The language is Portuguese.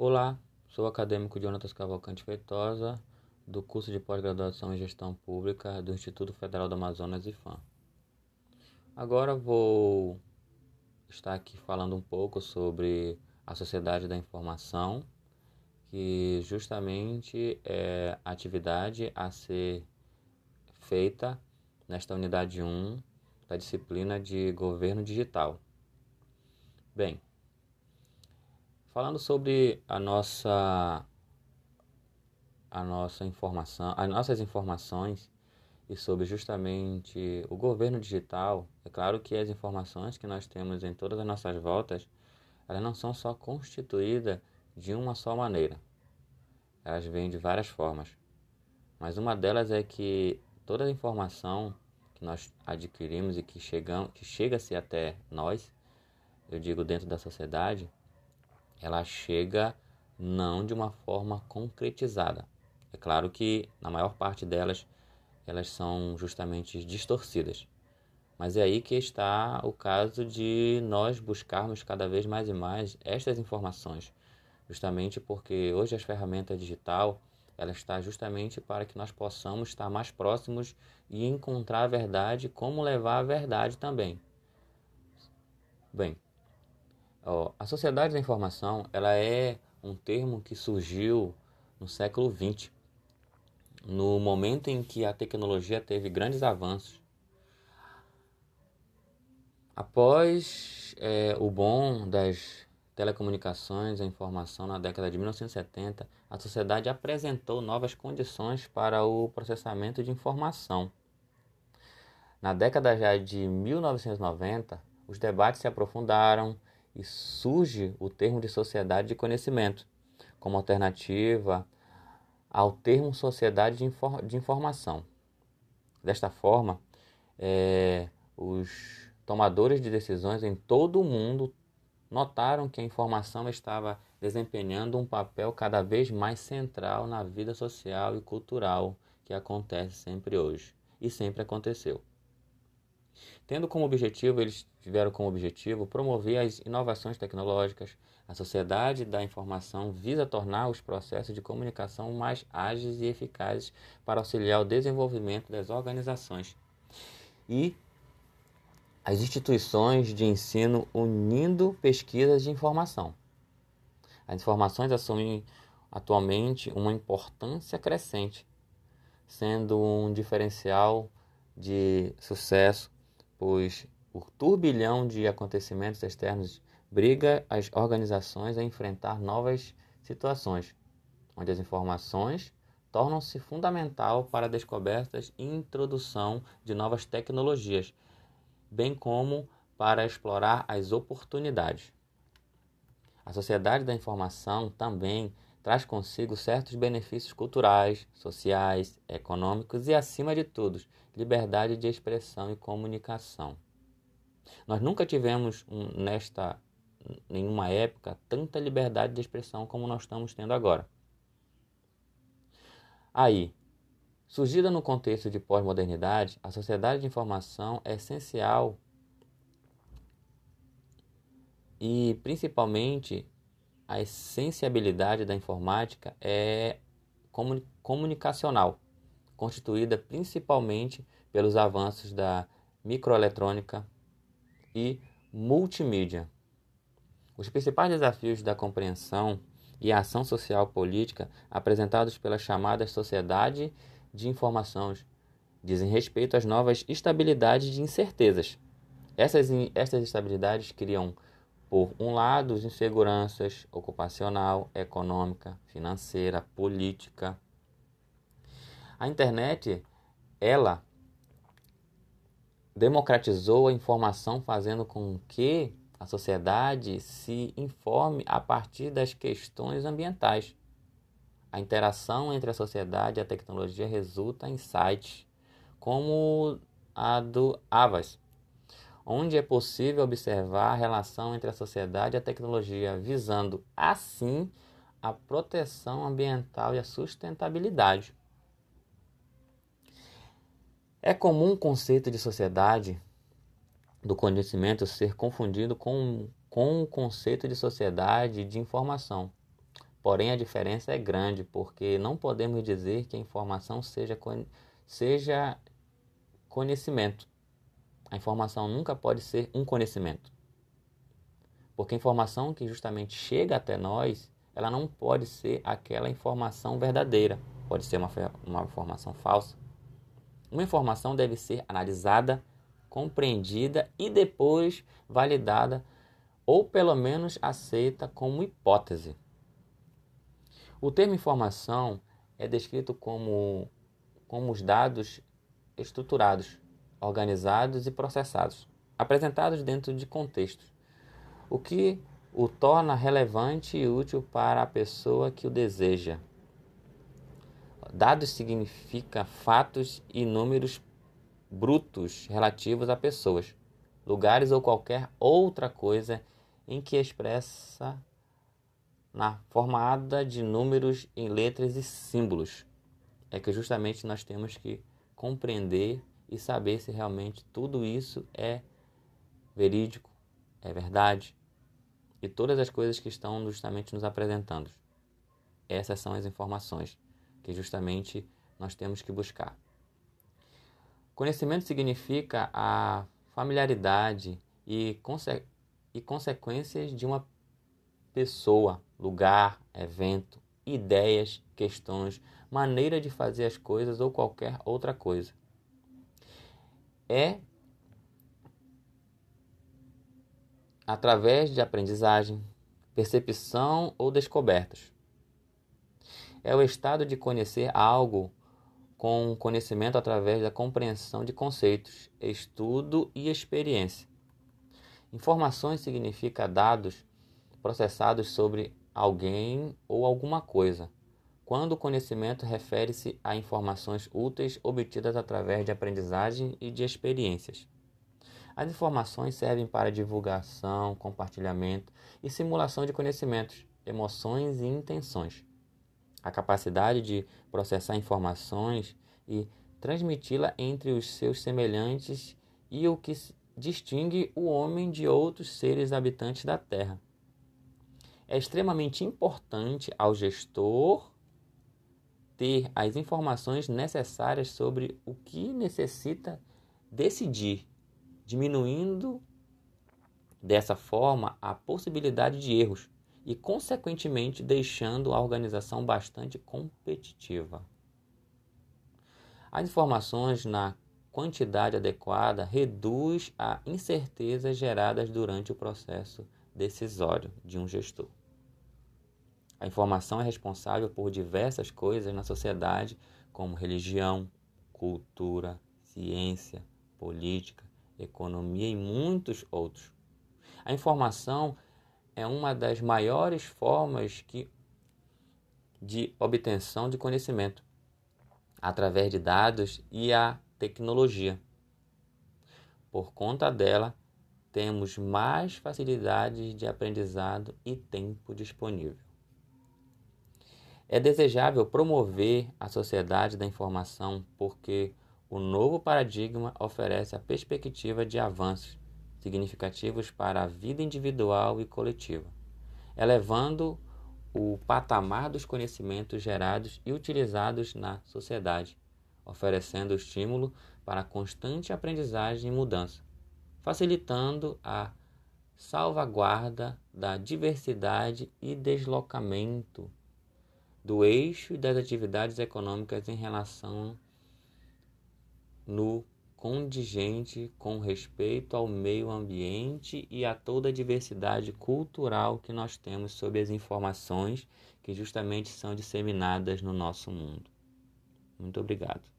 Olá, sou o acadêmico Jonatas Cavalcante Feitosa, do curso de pós-graduação em Gestão Pública do Instituto Federal do Amazonas IFAM. Agora vou estar aqui falando um pouco sobre a sociedade da informação, que justamente é a atividade a ser feita nesta unidade 1 da disciplina de governo digital. Bem, falando sobre a nossa a nossa informação, as nossas informações e sobre justamente o governo digital, é claro que as informações que nós temos em todas as nossas voltas, elas não são só constituídas de uma só maneira. Elas vêm de várias formas. Mas uma delas é que toda a informação que nós adquirimos e que, chegam, que chega-se até nós, eu digo dentro da sociedade, ela chega não de uma forma concretizada. É claro que na maior parte delas elas são justamente distorcidas. Mas é aí que está o caso de nós buscarmos cada vez mais e mais estas informações, justamente porque hoje as ferramentas digital ela está justamente para que nós possamos estar mais próximos e encontrar a verdade, como levar a verdade também. Bem, ó, a sociedade da informação ela é um termo que surgiu no século XX, no momento em que a tecnologia teve grandes avanços. Após é, o bom das telecomunicações e informação na década de 1970, a sociedade apresentou novas condições para o processamento de informação. Na década já de 1990, os debates se aprofundaram e surge o termo de sociedade de conhecimento como alternativa ao termo sociedade de, de informação. Desta forma, é, os tomadores de decisões em todo o mundo notaram que a informação estava desempenhando um papel cada vez mais central na vida social e cultural que acontece sempre hoje e sempre aconteceu. Tendo como objetivo, eles tiveram como objetivo promover as inovações tecnológicas. A sociedade da informação visa tornar os processos de comunicação mais ágeis e eficazes para auxiliar o desenvolvimento das organizações. E as instituições de ensino unindo pesquisas de informação. As informações assumem atualmente uma importância crescente, sendo um diferencial de sucesso, pois o turbilhão de acontecimentos externos briga as organizações a enfrentar novas situações, onde as informações tornam-se fundamental para descobertas e introdução de novas tecnologias bem como para explorar as oportunidades. A sociedade da informação também traz consigo certos benefícios culturais, sociais, econômicos e, acima de tudo, liberdade de expressão e comunicação. Nós nunca tivemos nesta nenhuma época tanta liberdade de expressão como nós estamos tendo agora. Aí, Surgida no contexto de pós-modernidade, a sociedade de informação é essencial e, principalmente, a essenciabilidade da informática é comunicacional, constituída principalmente pelos avanços da microeletrônica e multimídia. Os principais desafios da compreensão e ação social política apresentados pela chamada sociedade de informações dizem respeito às novas estabilidades de incertezas. Essas, essas estabilidades criam, por um lado, inseguranças ocupacional, econômica, financeira, política. A internet, ela democratizou a informação, fazendo com que a sociedade se informe a partir das questões ambientais. A interação entre a sociedade e a tecnologia resulta em sites como a do Avas, onde é possível observar a relação entre a sociedade e a tecnologia, visando assim a proteção ambiental e a sustentabilidade. É comum o conceito de sociedade do conhecimento ser confundido com, com o conceito de sociedade de informação Porém, a diferença é grande, porque não podemos dizer que a informação seja, seja conhecimento. A informação nunca pode ser um conhecimento. Porque a informação que justamente chega até nós, ela não pode ser aquela informação verdadeira. Pode ser uma, uma informação falsa. Uma informação deve ser analisada, compreendida e depois validada ou pelo menos aceita como hipótese. O termo informação é descrito como, como os dados estruturados, organizados e processados, apresentados dentro de contextos, o que o torna relevante e útil para a pessoa que o deseja. Dados significa fatos e números brutos relativos a pessoas, lugares ou qualquer outra coisa em que expressa na formada de números em letras e símbolos. É que justamente nós temos que compreender e saber se realmente tudo isso é verídico, é verdade e todas as coisas que estão justamente nos apresentando. Essas são as informações que justamente nós temos que buscar. Conhecimento significa a familiaridade e, conse e consequências de uma pessoa, lugar, evento, ideias, questões, maneira de fazer as coisas ou qualquer outra coisa. É através de aprendizagem, percepção ou descobertas. É o estado de conhecer algo com conhecimento através da compreensão de conceitos, estudo e experiência. Informações significa dados processados sobre alguém ou alguma coisa, quando o conhecimento refere-se a informações úteis obtidas através de aprendizagem e de experiências. As informações servem para divulgação, compartilhamento e simulação de conhecimentos, emoções e intenções a capacidade de processar informações e transmiti-la entre os seus semelhantes e o que distingue o homem de outros seres habitantes da Terra. É extremamente importante ao gestor ter as informações necessárias sobre o que necessita decidir, diminuindo dessa forma a possibilidade de erros e, consequentemente, deixando a organização bastante competitiva. As informações na quantidade adequada reduz a incerteza geradas durante o processo decisório de um gestor. A informação é responsável por diversas coisas na sociedade, como religião, cultura, ciência, política, economia e muitos outros. A informação é uma das maiores formas que, de obtenção de conhecimento, através de dados e a tecnologia. Por conta dela, temos mais facilidades de aprendizado e tempo disponível. É desejável promover a sociedade da informação porque o novo paradigma oferece a perspectiva de avanços significativos para a vida individual e coletiva, elevando o patamar dos conhecimentos gerados e utilizados na sociedade, oferecendo estímulo para constante aprendizagem e mudança, facilitando a salvaguarda da diversidade e deslocamento do eixo das atividades econômicas em relação no condigente com respeito ao meio ambiente e a toda a diversidade cultural que nós temos sobre as informações que justamente são disseminadas no nosso mundo. Muito obrigado.